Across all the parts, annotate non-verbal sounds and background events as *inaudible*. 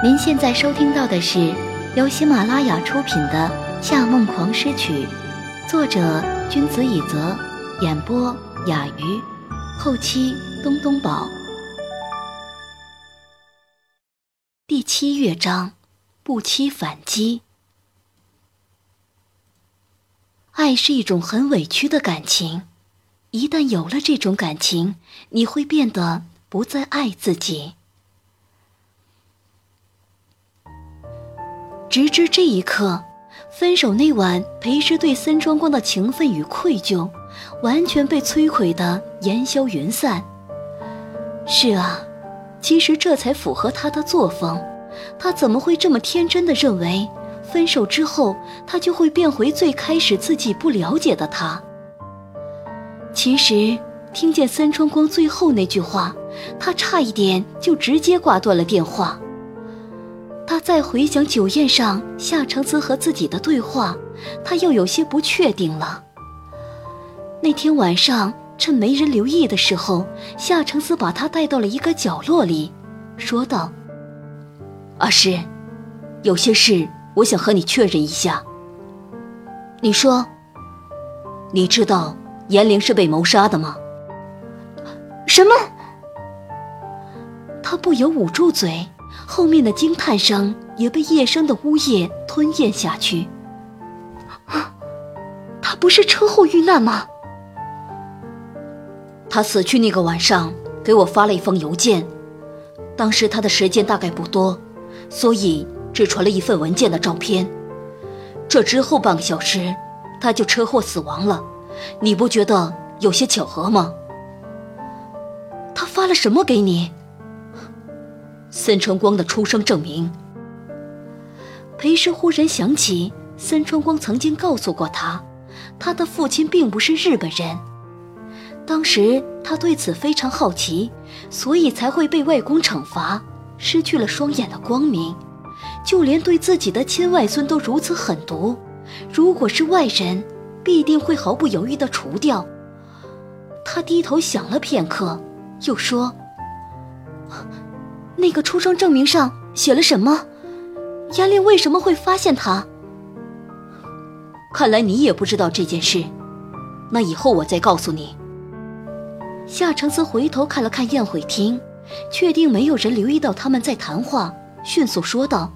您现在收听到的是由喜马拉雅出品的《夏梦狂诗曲》，作者君子以泽，演播雅鱼，后期东东宝。第七乐章，不期反击。爱是一种很委屈的感情，一旦有了这种感情，你会变得不再爱自己。直至这一刻，分手那晚，裴师对森庄光的情分与愧疚，完全被摧毁的烟消云散。是啊，其实这才符合他的作风。他怎么会这么天真的认为，分手之后他就会变回最开始自己不了解的他？其实，听见森庄光最后那句话，他差一点就直接挂断了电话。他再回想酒宴上夏承思和自己的对话，他又有些不确定了。那天晚上，趁没人留意的时候，夏承思把他带到了一个角落里，说道：“阿诗，有些事我想和你确认一下。你说，你知道严玲是被谋杀的吗？”什么？他不由捂住嘴。后面的惊叹声也被夜深的呜咽吞咽下去。*gasps* 他不是车祸遇难吗？他死去那个晚上给我发了一封邮件，当时他的时间大概不多，所以只传了一份文件的照片。这之后半个小时，他就车祸死亡了。你不觉得有些巧合吗？他发了什么给你？森春光的出生证明。裴师忽然想起，森春光曾经告诉过他，他的父亲并不是日本人。当时他对此非常好奇，所以才会被外公惩罚，失去了双眼的光明。就连对自己的亲外孙都如此狠毒，如果是外人，必定会毫不犹豫地除掉。他低头想了片刻，又说。那个出生证明上写了什么？严令为什么会发现他？看来你也不知道这件事，那以后我再告诉你。夏承思回头看了看宴会厅，确定没有人留意到他们在谈话，迅速说道：“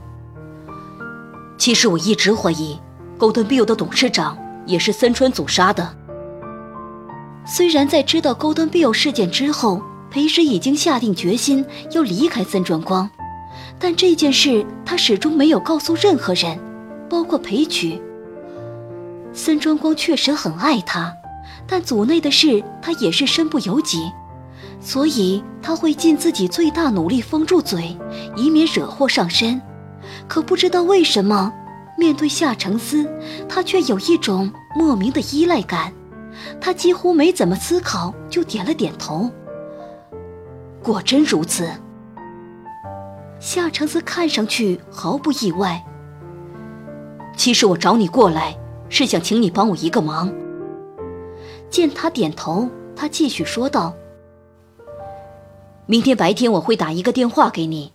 其实我一直怀疑，Golden Bill 的董事长也是森川组杀的。虽然在知道 Golden Bill 事件之后。”裴时已经下定决心要离开森川光，但这件事他始终没有告诉任何人，包括裴曲。森川光确实很爱他，但组内的事他也是身不由己，所以他会尽自己最大努力封住嘴，以免惹祸上身。可不知道为什么，面对夏承思，他却有一种莫名的依赖感。他几乎没怎么思考，就点了点头。果真如此。夏承思看上去毫不意外。其实我找你过来，是想请你帮我一个忙。见他点头，他继续说道：“明天白天我会打一个电话给你，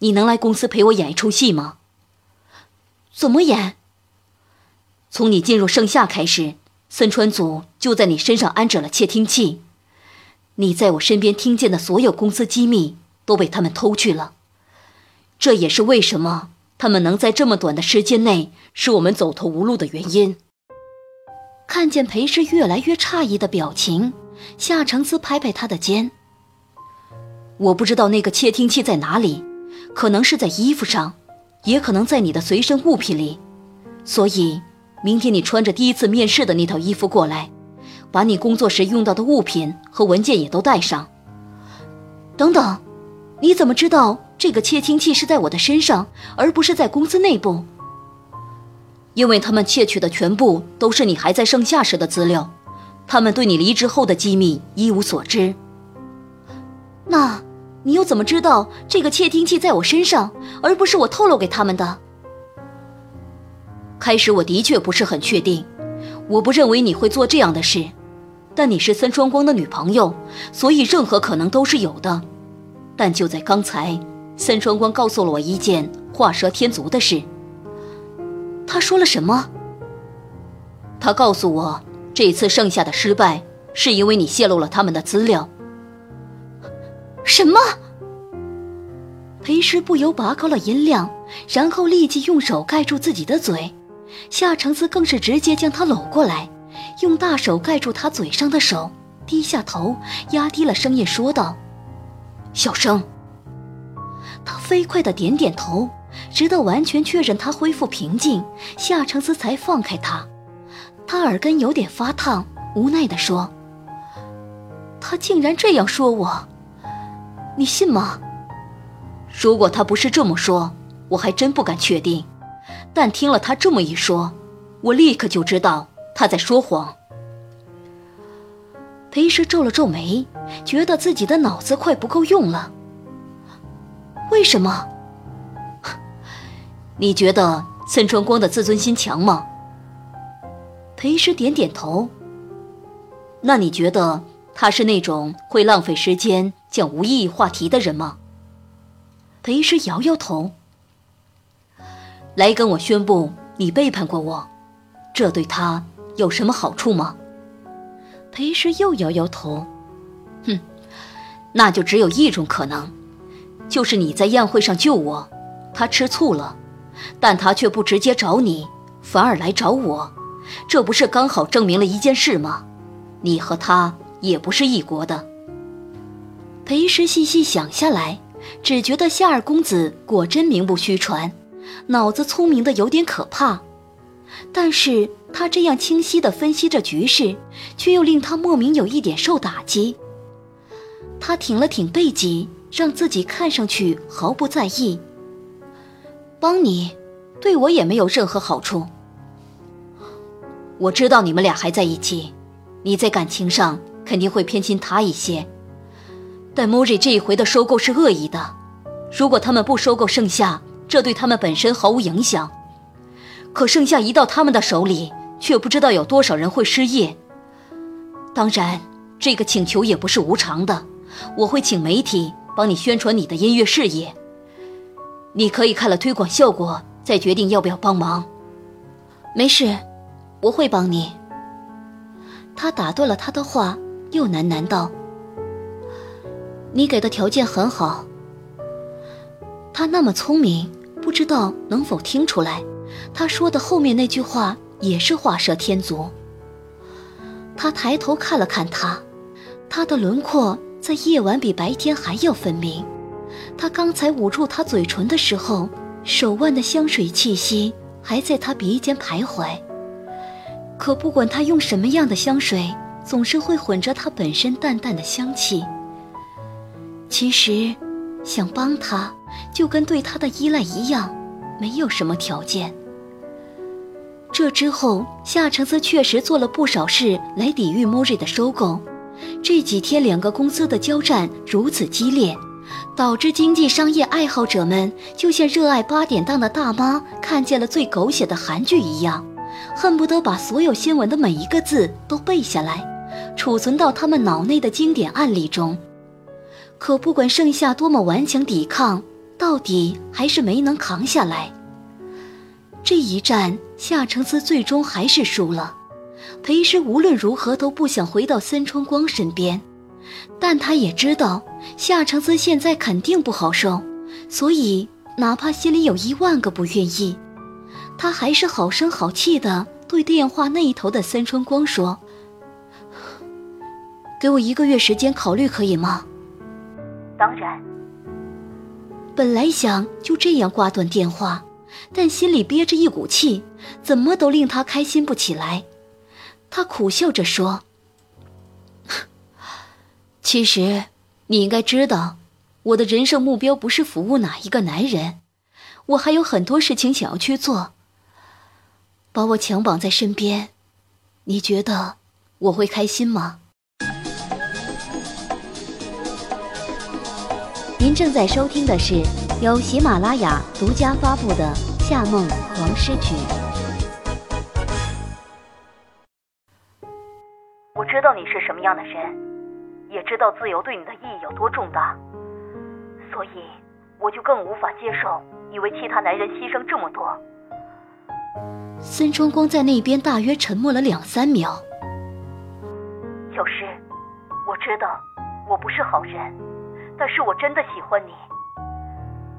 你能来公司陪我演一出戏吗？怎么演？从你进入盛夏开始，森川组就在你身上安着了窃听器。”你在我身边听见的所有公司机密都被他们偷去了，这也是为什么他们能在这么短的时间内使我们走投无路的原因。看见裴氏越来越诧异的表情，夏承思拍拍他的肩：“我不知道那个窃听器在哪里，可能是在衣服上，也可能在你的随身物品里，所以明天你穿着第一次面试的那套衣服过来。”把你工作时用到的物品和文件也都带上。等等，你怎么知道这个窃听器是在我的身上，而不是在公司内部？因为他们窃取的全部都是你还在盛夏时的资料，他们对你离职后的机密一无所知。那，你又怎么知道这个窃听器在我身上，而不是我透露给他们的？开始我的确不是很确定，我不认为你会做这样的事。但你是森川光的女朋友，所以任何可能都是有的。但就在刚才，森川光告诉了我一件画蛇添足的事。他说了什么？他告诉我，这次剩下的失败是因为你泄露了他们的资料。什么？裴师不由拔高了音量，然后立即用手盖住自己的嘴。夏承思更是直接将他搂过来，用大手盖住他嘴上的手，低下头，压低了声音说道：“小声。”他飞快的点点头，直到完全确认他恢复平静，夏承思才放开他。他耳根有点发烫，无奈的说：“他竟然这样说我，你信吗？”如果他不是这么说，我还真不敢确定。但听了他这么一说，我立刻就知道他在说谎。裴师皱了皱眉，觉得自己的脑子快不够用了。为什么？*laughs* 你觉得森川光的自尊心强吗？裴师点点头。那你觉得他是那种会浪费时间讲无意义话题的人吗？裴师摇摇头。来跟我宣布你背叛过我，这对他有什么好处吗？裴师又摇摇头，哼，那就只有一种可能，就是你在宴会上救我，他吃醋了，但他却不直接找你，反而来找我，这不是刚好证明了一件事吗？你和他也不是一国的。裴师细细想下来，只觉得夏二公子果真名不虚传。脑子聪明的有点可怕，但是他这样清晰地分析着局势，却又令他莫名有一点受打击。他挺了挺背脊，让自己看上去毫不在意。帮你，对我也没有任何好处。我知道你们俩还在一起，你在感情上肯定会偏心他一些。但莫瑞这一回的收购是恶意的，如果他们不收购盛夏。这对他们本身毫无影响，可剩下一到他们的手里，却不知道有多少人会失业。当然，这个请求也不是无偿的，我会请媒体帮你宣传你的音乐事业。你可以看了推广效果，再决定要不要帮忙。没事，我会帮你。他打断了他的话，又喃喃道：“你给的条件很好。”他那么聪明，不知道能否听出来，他说的后面那句话也是画蛇添足。他抬头看了看他，他的轮廓在夜晚比白天还要分明。他刚才捂住他嘴唇的时候，手腕的香水气息还在他鼻尖徘徊。可不管他用什么样的香水，总是会混着他本身淡淡的香气。其实，想帮他。就跟对他的依赖一样，没有什么条件。这之后，夏承思确实做了不少事来抵御莫瑞的收购。这几天两个公司的交战如此激烈，导致经济商业爱好者们就像热爱八点档的大妈看见了最狗血的韩剧一样，恨不得把所有新闻的每一个字都背下来，储存到他们脑内的经典案例中。可不管盛夏多么顽强抵抗，到底还是没能扛下来。这一战，夏承思最终还是输了。裴师无论如何都不想回到森川光身边，但他也知道夏承思现在肯定不好受，所以哪怕心里有一万个不愿意，他还是好声好气的对电话那一头的森川光说：“给我一个月时间考虑，可以吗？”“当然。”本来想就这样挂断电话，但心里憋着一股气，怎么都令他开心不起来。他苦笑着说：“ *laughs* 其实你应该知道，我的人生目标不是服务哪一个男人，我还有很多事情想要去做。把我强绑在身边，你觉得我会开心吗？”您正在收听的是由喜马拉雅独家发布的《夏梦王诗曲》。我知道你是什么样的人，也知道自由对你的意义有多重大，所以我就更无法接受你为其他男人牺牲这么多。孙春光在那边大约沉默了两三秒。小诗，我知道我不是好人，但是我真的喜欢你。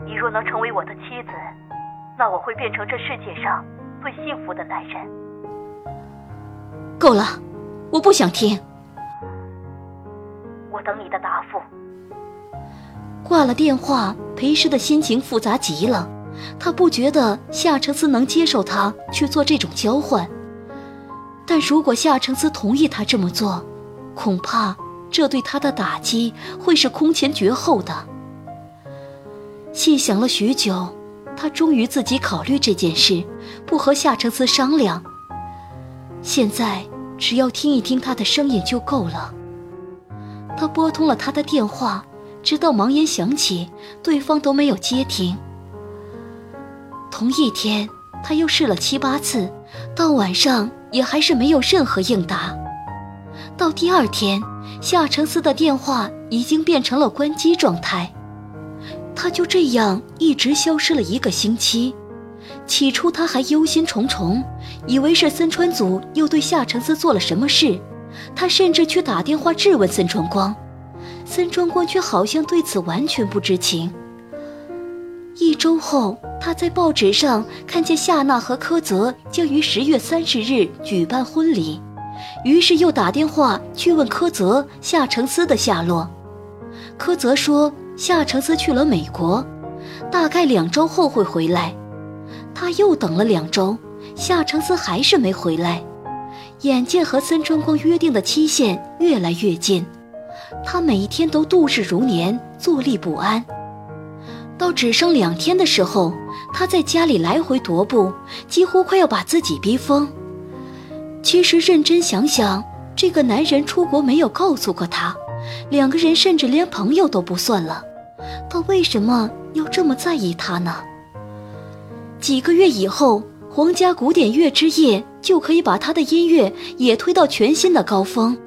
你若能成为我的妻子，那我会变成这世界上最幸福的男人。够了，我不想听。我等你的答复。挂了电话，裴师的心情复杂极了。他不觉得夏承思能接受他去做这种交换，但如果夏承思同意他这么做，恐怕这对他的打击会是空前绝后的。细想了许久，他终于自己考虑这件事，不和夏承思商量。现在只要听一听他的声音就够了。他拨通了他的电话，直到忙音响起，对方都没有接听。同一天，他又试了七八次，到晚上也还是没有任何应答。到第二天，夏承思的电话已经变成了关机状态。他就这样一直消失了一个星期。起初他还忧心忡忡，以为是森川组又对夏承思做了什么事。他甚至去打电话质问森川光，森川光却好像对此完全不知情。一周后，他在报纸上看见夏娜和柯泽将于十月三十日举办婚礼，于是又打电话去问柯泽夏承思的下落。柯泽说夏承思去了美国，大概两周后会回来。他又等了两周，夏承思还是没回来。眼见和森川光约定的期限越来越近，他每一天都度日如年，坐立不安。到只剩两天的时候，他在家里来回踱步，几乎快要把自己逼疯。其实认真想想，这个男人出国没有告诉过他，两个人甚至连朋友都不算了，他为什么要这么在意他呢？几个月以后，皇家古典乐之夜就可以把他的音乐也推到全新的高峰。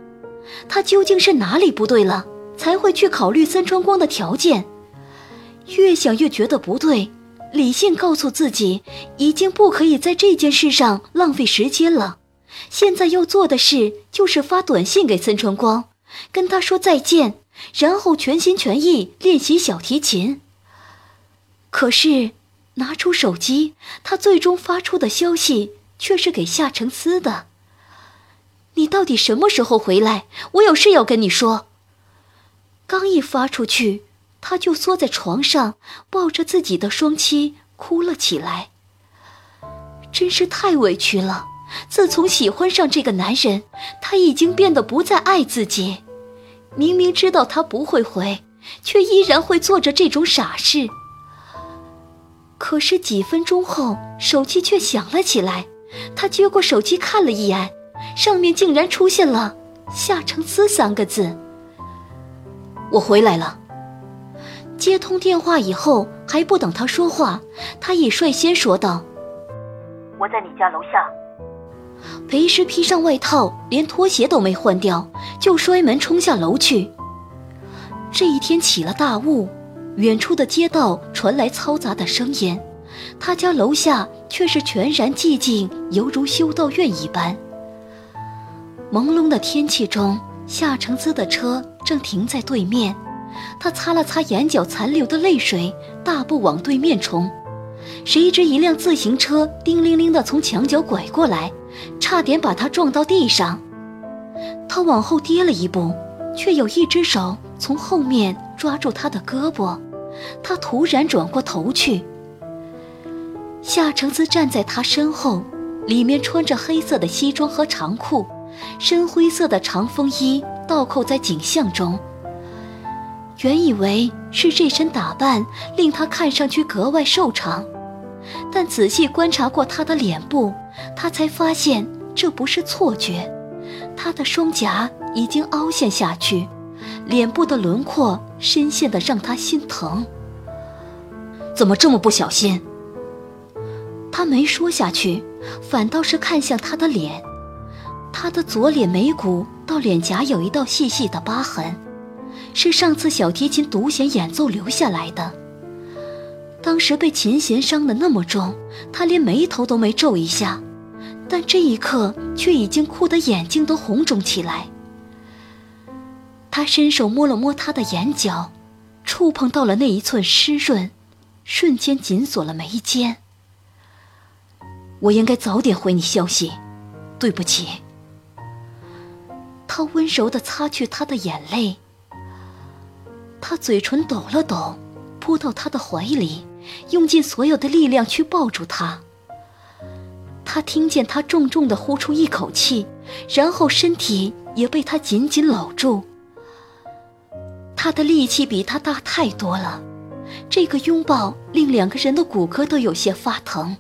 他究竟是哪里不对了，才会去考虑三川光的条件？越想越觉得不对，理性告诉自己，已经不可以在这件事上浪费时间了。现在要做的事就是发短信给森川光，跟他说再见，然后全心全意练习小提琴。可是，拿出手机，他最终发出的消息却是给夏承思的：“你到底什么时候回来？我有事要跟你说。”刚一发出去。他就缩在床上，抱着自己的双膝哭了起来。真是太委屈了。自从喜欢上这个男人，他已经变得不再爱自己。明明知道他不会回，却依然会做着这种傻事。可是几分钟后，手机却响了起来。他接过手机看了一眼，上面竟然出现了“夏承思”三个字。我回来了。接通电话以后，还不等他说话，他已率先说道：“我在你家楼下。”裴师披上外套，连拖鞋都没换掉，就摔门冲下楼去。这一天起了大雾，远处的街道传来嘈杂的声音，他家楼下却是全然寂静，犹如修道院一般。朦胧的天气中，夏承思的车正停在对面。他擦了擦眼角残留的泪水，大步往对面冲。谁知一辆自行车叮铃铃地从墙角拐过来，差点把他撞到地上。他往后跌了一步，却有一只手从后面抓住他的胳膊。他突然转过头去，夏承思站在他身后，里面穿着黑色的西装和长裤，深灰色的长风衣倒扣在颈项中。原以为是这身打扮令他看上去格外瘦长，但仔细观察过他的脸部，他才发现这不是错觉。他的双颊已经凹陷下去，脸部的轮廓深陷的让他心疼。怎么这么不小心？他没说下去，反倒是看向他的脸，他的左脸眉骨到脸颊有一道细细的疤痕。是上次小提琴独弦演奏留下来的。当时被琴弦伤得那么重，他连眉头都没皱一下，但这一刻却已经哭得眼睛都红肿起来。他伸手摸了摸她的眼角，触碰到了那一寸湿润，瞬间紧锁了眉间。我应该早点回你消息，对不起。他温柔地擦去她的眼泪，他嘴唇抖了抖，扑到她的怀里，用尽所有的力量去抱住她。他听见他重重地呼出一口气，然后身体也被他紧紧搂住。他的力气比他大太多了，这个拥抱令两个人的骨骼都有些发疼。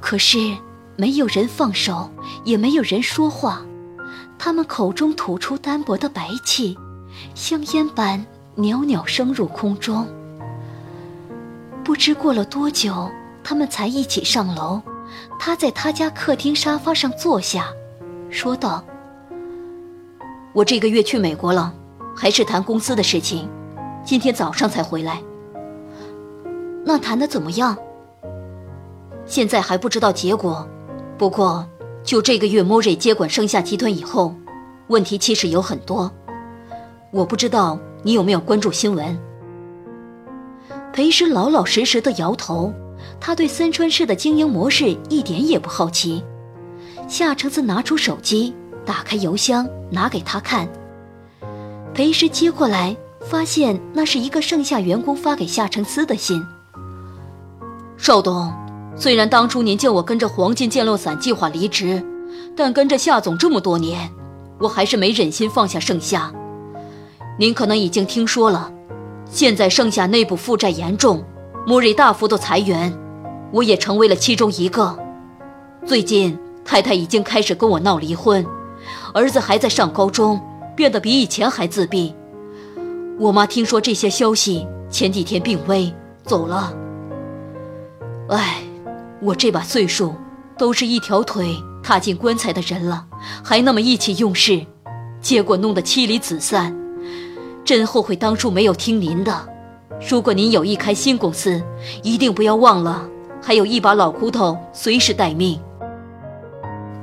可是，没有人放手，也没有人说话。他们口中吐出单薄的白气，香烟般袅袅升入空中。不知过了多久，他们才一起上楼。他在他家客厅沙发上坐下，说道：“我这个月去美国了，还是谈公司的事情，今天早上才回来。那谈的怎么样？”现在还不知道结果，不过就这个月，莫瑞接管盛夏集团以后，问题其实有很多。我不知道你有没有关注新闻。裴师老老实实的摇头，他对森川市的经营模式一点也不好奇。夏承思拿出手机，打开邮箱，拿给他看。裴师接过来，发现那是一个盛夏员工发给夏承思的信。邵董。虽然当初您叫我跟着黄金降落伞计划离职，但跟着夏总这么多年，我还是没忍心放下盛夏。您可能已经听说了，现在盛夏内部负债严重，莫瑞大幅度裁员，我也成为了其中一个。最近太太已经开始跟我闹离婚，儿子还在上高中，变得比以前还自闭。我妈听说这些消息，前几天病危走了。唉。我这把岁数，都是一条腿踏进棺材的人了，还那么意气用事，结果弄得妻离子散，真后悔当初没有听您的。如果您有意开新公司，一定不要忘了，还有一把老骨头随时待命。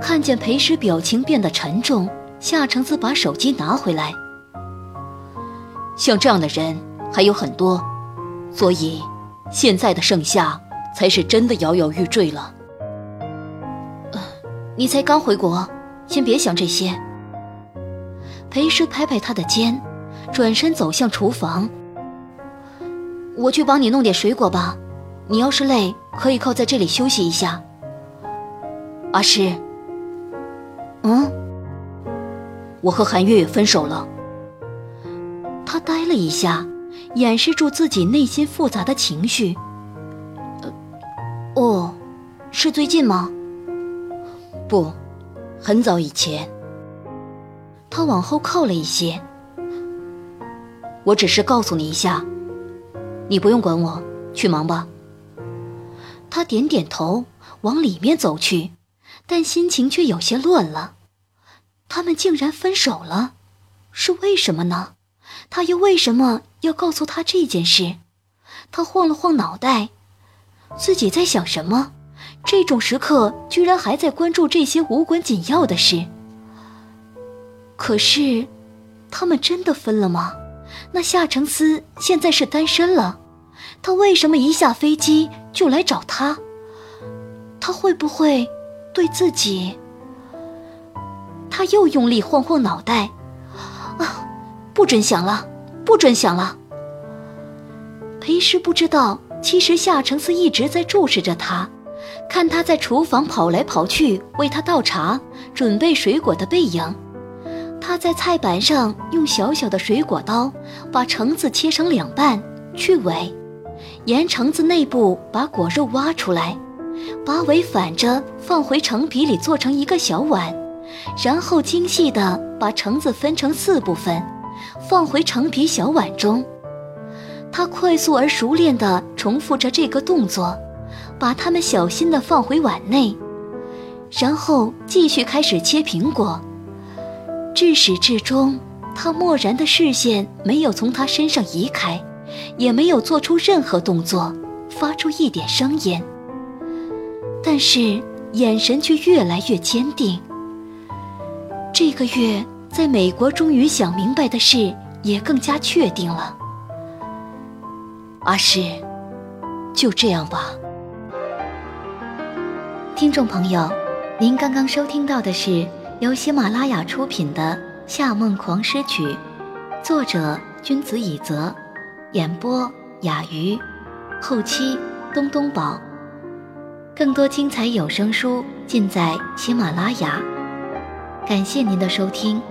看见裴师表情变得沉重，夏承思把手机拿回来。像这样的人还有很多，所以现在的盛夏。才是真的摇摇欲坠了。你才刚回国，先别想这些。裴师拍拍他的肩，转身走向厨房。我去帮你弄点水果吧，你要是累，可以靠在这里休息一下。阿诗，嗯，我和韩月月分手了。他呆了一下，掩饰住自己内心复杂的情绪。哦，是最近吗？不，很早以前。他往后靠了一些。我只是告诉你一下，你不用管我，去忙吧。他点点头，往里面走去，但心情却有些乱了。他们竟然分手了，是为什么呢？他又为什么要告诉他这件事？他晃了晃脑袋。自己在想什么？这种时刻居然还在关注这些无关紧要的事。可是，他们真的分了吗？那夏承思现在是单身了，他为什么一下飞机就来找他？他会不会对自己？他又用力晃晃脑袋，啊，不准想了，不准想了。裴师不知道。其实夏承思一直在注视着他，看他在厨房跑来跑去为他倒茶、准备水果的背影。他在菜板上用小小的水果刀把橙子切成两半，去尾，沿橙子内部把果肉挖出来，把尾反着放回橙皮里做成一个小碗，然后精细地把橙子分成四部分，放回橙皮小碗中。他快速而熟练地重复着这个动作，把它们小心地放回碗内，然后继续开始切苹果。至始至终，他漠然的视线没有从他身上移开，也没有做出任何动作，发出一点声音。但是眼神却越来越坚定。这个月在美国终于想明白的事也更加确定了。阿诗，就这样吧。听众朋友，您刚刚收听到的是由喜马拉雅出品的《夏梦狂诗曲》，作者君子以泽，演播雅鱼，后期东东宝。更多精彩有声书尽在喜马拉雅。感谢您的收听。